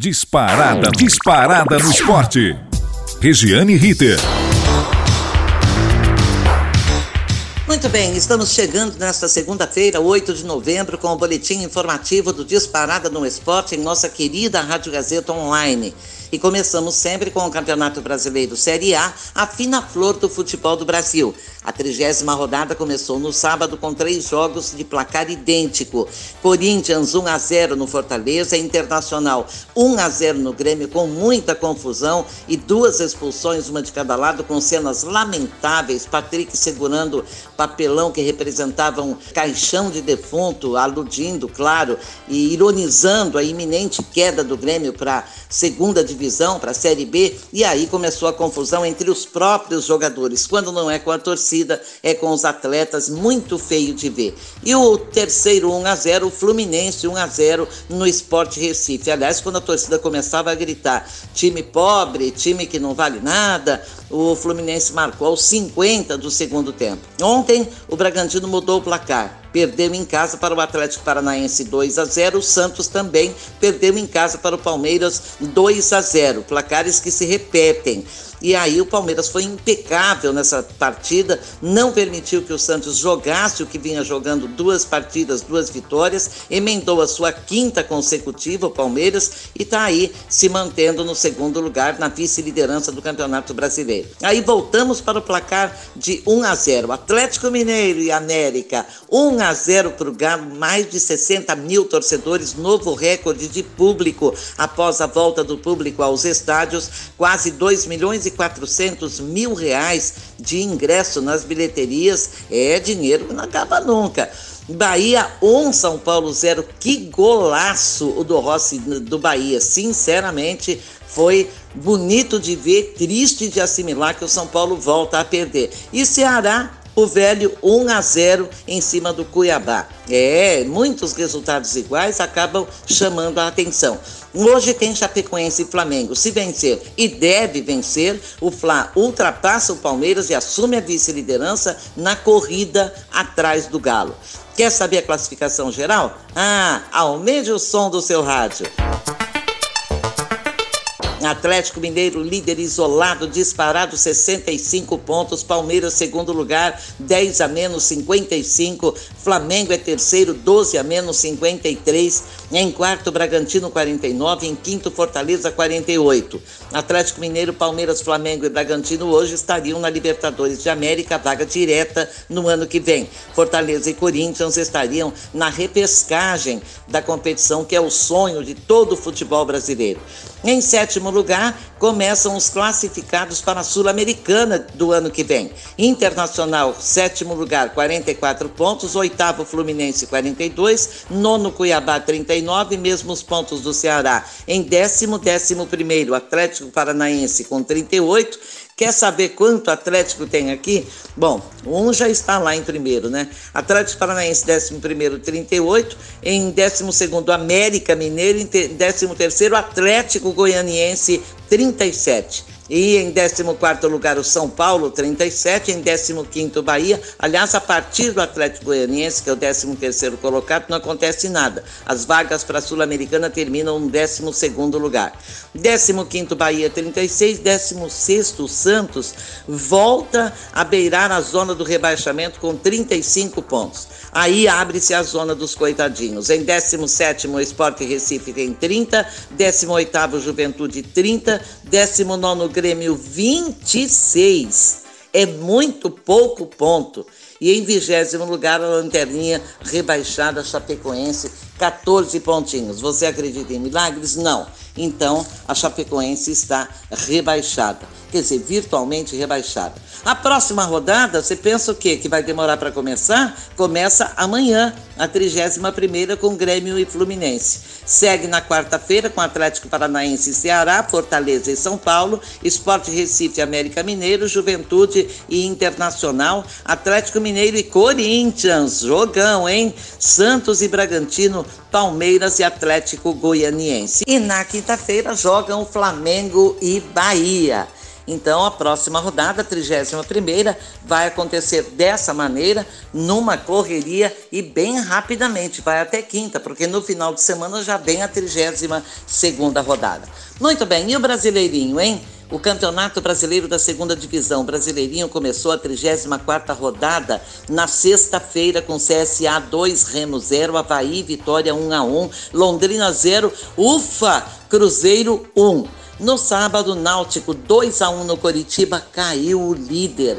Disparada, disparada no esporte. Regiane Ritter. Muito bem, estamos chegando nesta segunda-feira, 8 de novembro, com o boletim informativo do Disparada no Esporte em nossa querida Rádio Gazeta Online. E começamos sempre com o Campeonato Brasileiro Série A, a fina flor do futebol do Brasil. A trigésima rodada começou no sábado com três jogos de placar idêntico. Corinthians 1 a 0 no Fortaleza, Internacional 1 a 0 no Grêmio com muita confusão e duas expulsões, uma de cada lado, com cenas lamentáveis. Patrick segurando papelão que representava um caixão de defunto, aludindo, claro, e ironizando a iminente queda do Grêmio para segunda divisão, para a Série B. E aí começou a confusão entre os próprios jogadores, quando não é com a torcida torcida é com os atletas, muito feio de ver. E o terceiro 1 a 0 o Fluminense 1 a 0 no Esporte Recife. Aliás, quando a torcida começava a gritar, time pobre, time que não vale nada, o Fluminense marcou aos 50 do segundo tempo. Ontem, o Bragantino mudou o placar. Perdeu em casa para o Atlético Paranaense 2 a 0. O Santos também perdeu em casa para o Palmeiras 2 a 0. Placares que se repetem. E aí o Palmeiras foi impecável nessa partida, não permitiu que o Santos jogasse o que vinha jogando duas partidas, duas vitórias, emendou a sua quinta consecutiva, o Palmeiras, e está aí se mantendo no segundo lugar na vice-liderança do Campeonato Brasileiro. Aí voltamos para o placar de 1 a 0. Atlético Mineiro e América, 1 a 0 para o Galo, mais de 60 mil torcedores, novo recorde de público após a volta do público aos estádios, quase 2 milhões e 400 mil reais de ingresso nas bilheterias. É dinheiro que não acaba nunca. Bahia 1, São Paulo 0. Que golaço o do Rossi do Bahia. Sinceramente, foi bonito de ver, triste de assimilar que o São Paulo volta a perder. E Ceará o velho 1 a 0 em cima do Cuiabá. É, muitos resultados iguais acabam chamando a atenção. Hoje tem Chapecoense e Flamengo. Se vencer e deve vencer, o Fla ultrapassa o Palmeiras e assume a vice-liderança na corrida atrás do Galo. Quer saber a classificação geral? Ah, aumente o som do seu rádio. Atlético Mineiro, líder isolado, disparado 65 pontos. Palmeiras, segundo lugar, 10 a menos 55. Flamengo é terceiro, 12 a menos 53. Em quarto, Bragantino, 49. Em quinto, Fortaleza, 48. Atlético Mineiro, Palmeiras, Flamengo e Bragantino hoje estariam na Libertadores de América, vaga direta no ano que vem. Fortaleza e Corinthians estariam na repescagem da competição, que é o sonho de todo o futebol brasileiro. Em sétimo lugar, começam os classificados para a Sul-Americana do ano que vem. Internacional, sétimo lugar, 44 pontos. Oitavo, Fluminense, 42. Nono, Cuiabá, 39. Mesmos pontos do Ceará. Em décimo, décimo primeiro, Atlético Paranaense, com 38. Quer saber quanto Atlético tem aqui? Bom, um já está lá em primeiro, né? Atlético Paranaense, 11 primeiro, 38. Em 12 segundo, América Mineiro. Em 13 terceiro, Atlético Goianiense, 37. E em 14 lugar o São Paulo, 37. Em 15 Bahia. Aliás, a partir do Atlético Goianiense, que é o 13 colocado, não acontece nada. As vagas para a Sul-Americana terminam no 12 lugar. 15 Bahia, 36. 16 Santos volta a beirar a zona do rebaixamento com 35 pontos. Aí abre-se a zona dos coitadinhos. Em 17 o Esporte Recife tem 30, 18 Juventude 30, 19 Grêmio 26. É muito pouco ponto. E em vigésimo lugar, a lanterninha rebaixada Chapecoense, 14 pontinhos. Você acredita em milagres? Não. Então, a Chapecoense está rebaixada. Quer dizer, virtualmente rebaixada. A próxima rodada, você pensa o quê? Que vai demorar para começar? Começa amanhã, a 31 com Grêmio e Fluminense. Segue na quarta-feira com Atlético Paranaense e Ceará, Fortaleza e São Paulo, Esporte Recife, América Mineiro, Juventude e Internacional, Atlético Mineiro e Corinthians. Jogão, hein? Santos e Bragantino, Palmeiras e Atlético Goianiense. E na quinta-feira jogam Flamengo e Bahia. Então, a próxima rodada, a 31 vai acontecer dessa maneira, numa correria e bem rapidamente, vai até quinta, porque no final de semana já vem a 32 rodada. Muito bem, e o Brasileirinho, hein? O Campeonato Brasileiro da Segunda Divisão Brasileirinho começou a 34ª rodada na sexta-feira com CSA 2, Remo 0, Havaí, Vitória 1 a 1, Londrina 0, Ufa, Cruzeiro 1. No sábado, Náutico 2 a 1 no Coritiba, caiu o líder.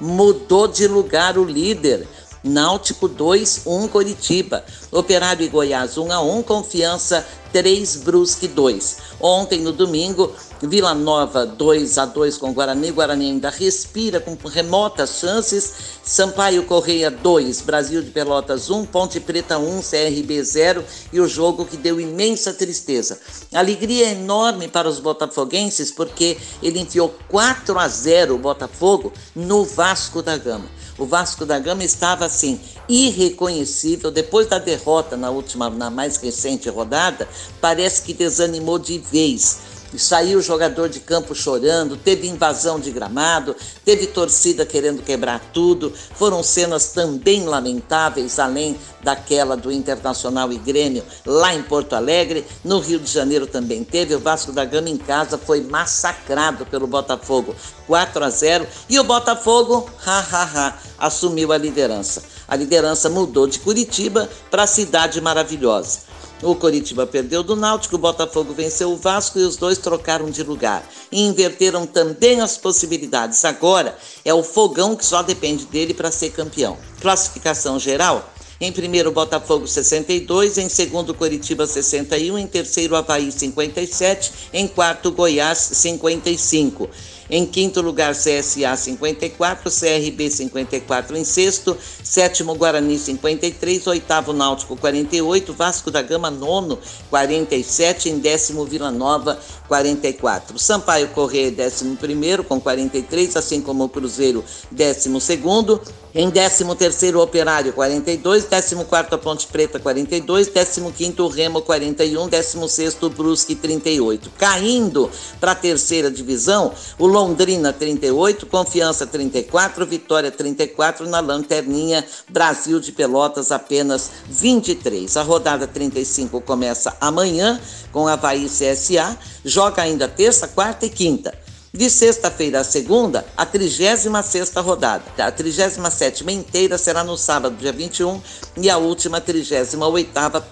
Mudou de lugar o líder. Náutico 2, 1 Coritiba. Operário e Goiás 1 a 1, Confiança 3 Brusque 2. Ontem no domingo, Vila Nova 2 a 2 com Guarani. Guarani ainda respira com remotas chances. Sampaio Correia 2, Brasil de Pelotas 1, Ponte Preta 1, CRB 0 e o jogo que deu imensa tristeza. Alegria enorme para os botafoguenses porque ele enfiou 4 a 0 o Botafogo no Vasco da Gama. O Vasco da Gama estava assim irreconhecível depois da derrota na última, na mais recente rodada. Parece que desanimou de vez saiu jogador de campo chorando, teve invasão de gramado, teve torcida querendo quebrar tudo. Foram cenas também lamentáveis, além daquela do Internacional e Grêmio lá em Porto Alegre. No Rio de Janeiro também teve. O Vasco da Gama em casa foi massacrado pelo Botafogo 4 a 0 e o Botafogo, ha, ha, ha, assumiu a liderança. A liderança mudou de Curitiba para a cidade maravilhosa. O Coritiba perdeu do Náutico, o Botafogo venceu o Vasco e os dois trocaram de lugar. E inverteram também as possibilidades. Agora é o Fogão que só depende dele para ser campeão. Classificação geral: em primeiro, Botafogo 62, em segundo, Coritiba 61, em terceiro, Havaí 57, em quarto, Goiás 55. Em quinto lugar, CSA 54, CRB 54 em sexto, sétimo Guarani 53, oitavo Náutico 48, Vasco da Gama nono 47, em décimo Vila Nova 44. Sampaio Correia décimo primeiro com 43, assim como o Cruzeiro décimo segundo. Em 13º Operário 42, 14º Ponte Preta 42, 15º Remo 41, 16º Brusque 38. Caindo para a terceira divisão, o Londrina 38, Confiança 34, Vitória 34, na lanterninha Brasil de Pelotas apenas 23. A rodada 35 começa amanhã com Havaí CSA, joga ainda terça, quarta e quinta. De sexta-feira a segunda, a 36 rodada. A 37 inteira será no sábado, dia 21, e a última, 38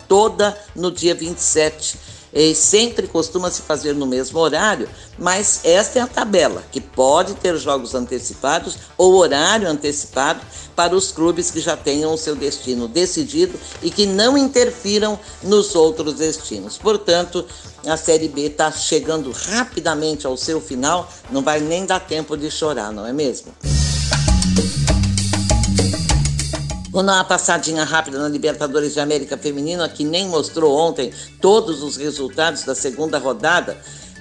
toda no dia 27 e sempre costuma se fazer no mesmo horário, mas esta é a tabela, que pode ter jogos antecipados ou horário antecipado para os clubes que já tenham o seu destino decidido e que não interfiram nos outros destinos. Portanto, a Série B está chegando rapidamente ao seu final, não vai nem dar tempo de chorar, não é mesmo? Vou dar uma passadinha rápida na Libertadores de América Feminina, que nem mostrou ontem todos os resultados da segunda rodada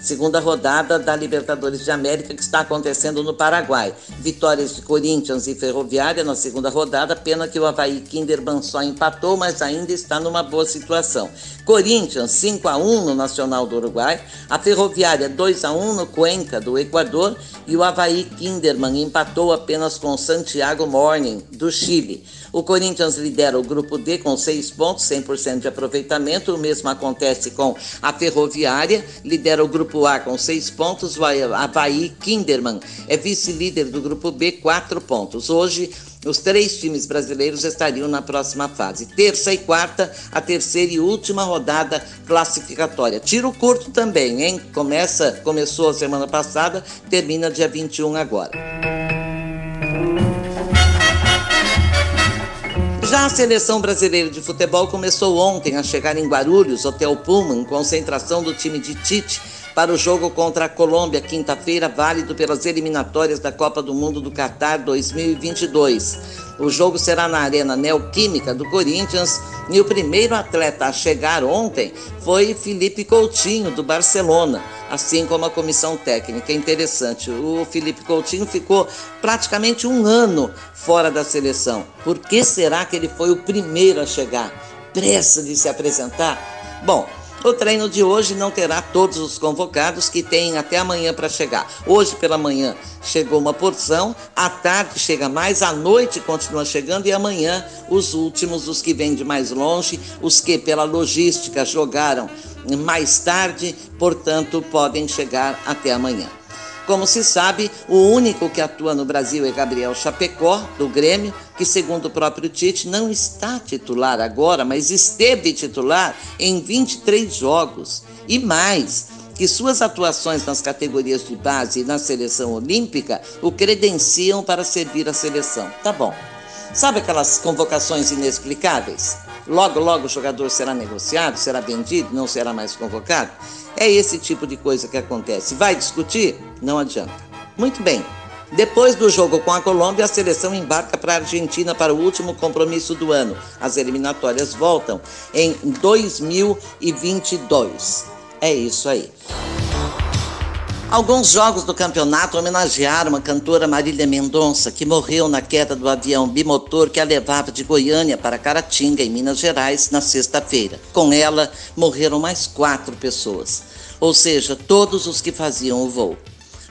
segunda rodada da Libertadores de América que está acontecendo no Paraguai. Vitórias de Corinthians e Ferroviária na segunda rodada, pena que o Havaí Kinderman só empatou, mas ainda está numa boa situação. Corinthians 5 a 1 no Nacional do Uruguai, a Ferroviária 2 a 1 no Cuenca do Equador e o Havaí Kinderman empatou apenas com Santiago Morning do Chile. O Corinthians lidera o grupo D com 6 pontos, 100% de aproveitamento. O mesmo acontece com a Ferroviária, lidera o grupo A com seis pontos, vai Havaí Kinderman é vice-líder do grupo B, quatro pontos. Hoje, os três times brasileiros estariam na próxima fase. Terça e quarta, a terceira e última rodada classificatória. Tiro curto também, hein? Começa, começou a semana passada, termina dia 21 agora. Já a seleção brasileira de futebol começou ontem a chegar em Guarulhos, Hotel Pullman, concentração do time de Tite para o jogo contra a Colômbia, quinta-feira, válido pelas eliminatórias da Copa do Mundo do Catar 2022. O jogo será na Arena Neoquímica do Corinthians e o primeiro atleta a chegar ontem foi Felipe Coutinho, do Barcelona, assim como a comissão técnica. Interessante, o Felipe Coutinho ficou praticamente um ano fora da seleção. Por que será que ele foi o primeiro a chegar? Pressa de se apresentar? Bom, O treino de hoje não terá todos os convocados que têm até amanhã para chegar. Hoje pela manhã chegou uma porção, à tarde chega mais, à noite continua chegando e amanhã os últimos, os que vêm de mais longe, os que pela logística jogaram mais tarde, portanto podem chegar até amanhã. Como se sabe, o único que atua no Brasil é Gabriel Chapecó, do Grêmio, que, segundo o próprio Tite, não está titular agora, mas esteve titular em 23 jogos. E mais, que suas atuações nas categorias de base e na seleção olímpica o credenciam para servir a seleção. Tá bom. Sabe aquelas convocações inexplicáveis? Logo, logo o jogador será negociado, será vendido, não será mais convocado? É esse tipo de coisa que acontece. Vai discutir? Não adianta. Muito bem. Depois do jogo com a Colômbia, a seleção embarca para a Argentina para o último compromisso do ano. As eliminatórias voltam em 2022. É isso aí. Alguns jogos do campeonato homenagearam a cantora Marília Mendonça, que morreu na queda do avião bimotor que a levava de Goiânia para Caratinga, em Minas Gerais, na sexta-feira. Com ela, morreram mais quatro pessoas, ou seja, todos os que faziam o voo.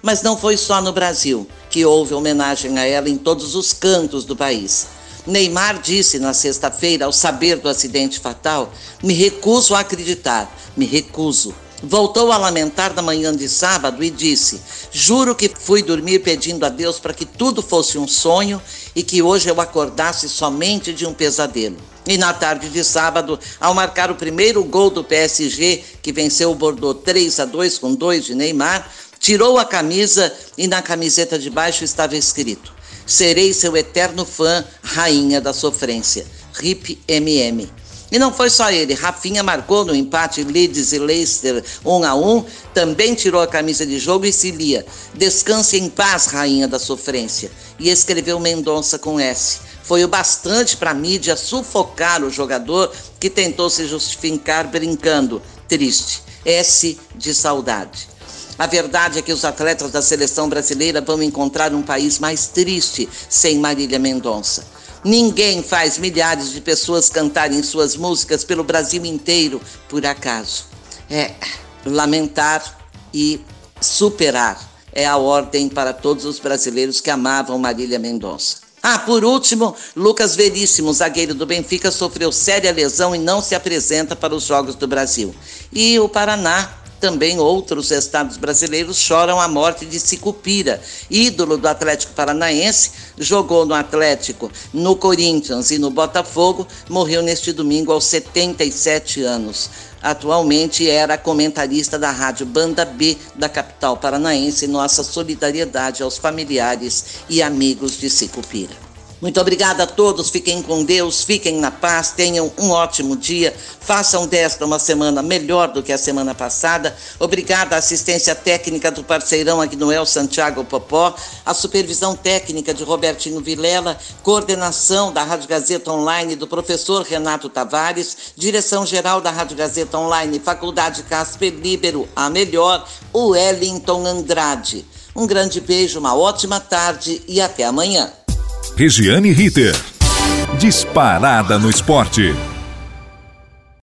Mas não foi só no Brasil que houve homenagem a ela em todos os cantos do país. Neymar disse na sexta-feira, ao saber do acidente fatal: Me recuso a acreditar, me recuso voltou a lamentar na manhã de sábado e disse: Juro que fui dormir pedindo a Deus para que tudo fosse um sonho e que hoje eu acordasse somente de um pesadelo. E na tarde de sábado, ao marcar o primeiro gol do PSG, que venceu o Bordeaux 3 a 2 com dois de Neymar, tirou a camisa e na camiseta de baixo estava escrito: Serei seu eterno fã, rainha da sofrência. RIP MM. E não foi só ele, Rafinha marcou no empate Leeds e Leicester 1 a 1, também tirou a camisa de jogo e se lia: Descanse em paz, rainha da sofrência. E escreveu Mendonça com S. Foi o bastante para a mídia sufocar o jogador que tentou se justificar brincando. Triste. S de saudade. A verdade é que os atletas da seleção brasileira vão encontrar um país mais triste sem Marília Mendonça. Ninguém faz milhares de pessoas cantarem suas músicas pelo Brasil inteiro por acaso. É lamentar e superar é a ordem para todos os brasileiros que amavam Marília Mendonça. Ah, por último, Lucas Veríssimo, zagueiro do Benfica, sofreu séria lesão e não se apresenta para os Jogos do Brasil. E o Paraná também outros estados brasileiros choram a morte de Sicupira, ídolo do Atlético Paranaense, jogou no Atlético, no Corinthians e no Botafogo, morreu neste domingo aos 77 anos. Atualmente era comentarista da rádio Banda B da capital paranaense. Nossa solidariedade aos familiares e amigos de Sicupira. Muito obrigada a todos, fiquem com Deus, fiquem na paz, tenham um ótimo dia, façam desta uma semana melhor do que a semana passada. Obrigada à assistência técnica do parceirão Agnoel Santiago Popó, a supervisão técnica de Robertino Vilela, coordenação da Rádio Gazeta Online do professor Renato Tavares, direção geral da Rádio Gazeta Online, Faculdade Casper Libero, a melhor, o Wellington Andrade. Um grande beijo, uma ótima tarde e até amanhã. Regiane Ritter. Disparada no esporte.